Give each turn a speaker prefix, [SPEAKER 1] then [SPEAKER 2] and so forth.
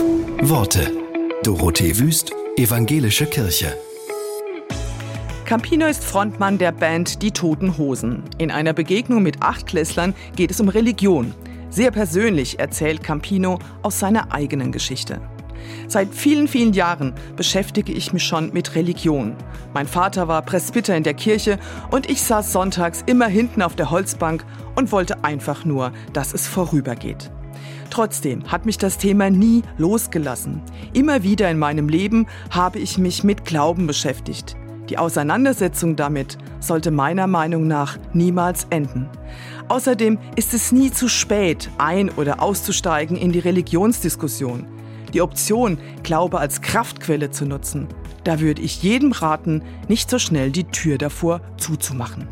[SPEAKER 1] Worte. Dorothee Wüst, Evangelische Kirche.
[SPEAKER 2] Campino ist Frontmann der Band Die Toten Hosen. In einer Begegnung mit Achtklässlern geht es um Religion. Sehr persönlich erzählt Campino aus seiner eigenen Geschichte. Seit vielen, vielen Jahren beschäftige ich mich schon mit Religion. Mein Vater war Presbyter in der Kirche und ich saß sonntags immer hinten auf der Holzbank und wollte einfach nur, dass es vorübergeht. Trotzdem hat mich das Thema nie losgelassen. Immer wieder in meinem Leben habe ich mich mit Glauben beschäftigt. Die Auseinandersetzung damit sollte meiner Meinung nach niemals enden. Außerdem ist es nie zu spät, ein- oder auszusteigen in die Religionsdiskussion. Die Option, Glaube als Kraftquelle zu nutzen, da würde ich jedem raten, nicht so schnell die Tür davor zuzumachen.